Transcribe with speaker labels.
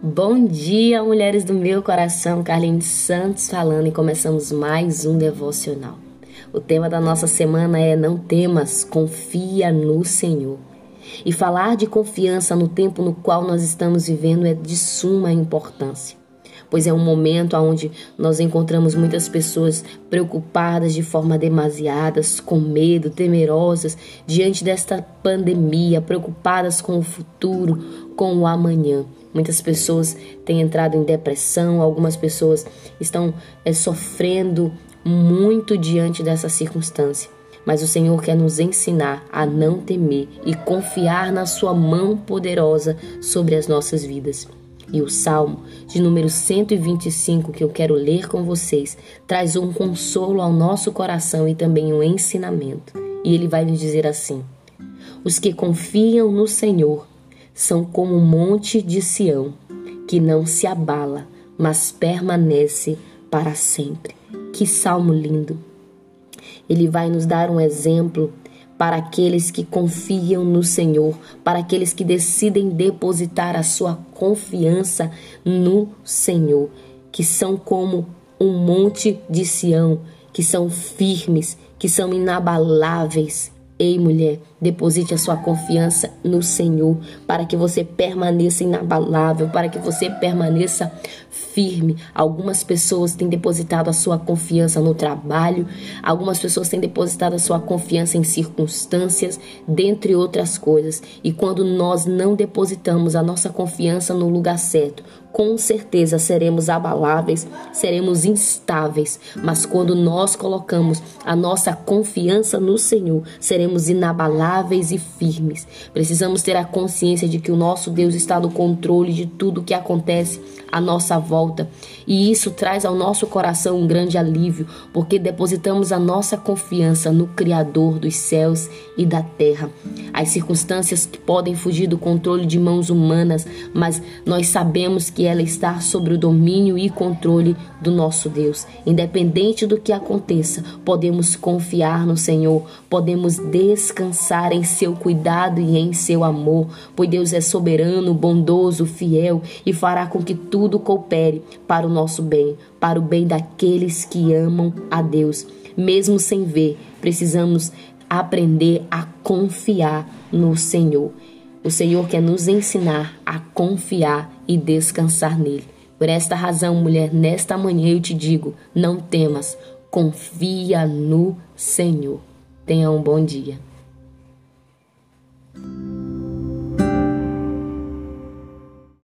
Speaker 1: Bom dia, mulheres do meu coração, Carlinhos Santos falando e começamos mais um devocional. O tema da nossa semana é Não temas, confia no Senhor. E falar de confiança no tempo no qual nós estamos vivendo é de suma importância pois é um momento onde nós encontramos muitas pessoas preocupadas de forma demasiadas, com medo, temerosas diante desta pandemia, preocupadas com o futuro, com o amanhã. Muitas pessoas têm entrado em depressão, algumas pessoas estão é, sofrendo muito diante dessa circunstância. Mas o Senhor quer nos ensinar a não temer e confiar na Sua mão poderosa sobre as nossas vidas. E o Salmo de número 125 que eu quero ler com vocês traz um consolo ao nosso coração e também um ensinamento. E ele vai nos dizer assim: Os que confiam no Senhor são como o monte de Sião, que não se abala, mas permanece para sempre. Que salmo lindo! Ele vai nos dar um exemplo para aqueles que confiam no Senhor, para aqueles que decidem depositar a sua confiança no Senhor, que são como um monte de Sião, que são firmes, que são inabaláveis, Ei, mulher, deposite a sua confiança no Senhor para que você permaneça inabalável, para que você permaneça firme. Algumas pessoas têm depositado a sua confiança no trabalho, algumas pessoas têm depositado a sua confiança em circunstâncias, dentre outras coisas. E quando nós não depositamos a nossa confiança no lugar certo, com certeza seremos abaláveis, seremos instáveis, mas quando nós colocamos a nossa confiança no Senhor, seremos inabaláveis e firmes. Precisamos ter a consciência de que o nosso Deus está no controle de tudo o que acontece à nossa volta, e isso traz ao nosso coração um grande alívio, porque depositamos a nossa confiança no Criador dos céus e da terra. As circunstâncias podem fugir do controle de mãos humanas, mas nós sabemos que ela está sobre o domínio e controle do nosso Deus. Independente do que aconteça, podemos confiar no Senhor, podemos descansar em seu cuidado e em seu amor, pois Deus é soberano, bondoso, fiel e fará com que tudo coopere para o nosso bem, para o bem daqueles que amam a Deus. Mesmo sem ver, precisamos aprender a confiar no Senhor. O Senhor quer nos ensinar a confiar e descansar nele. Por esta razão, mulher, nesta manhã eu te digo: não temas, confia no Senhor. Tenha um bom dia.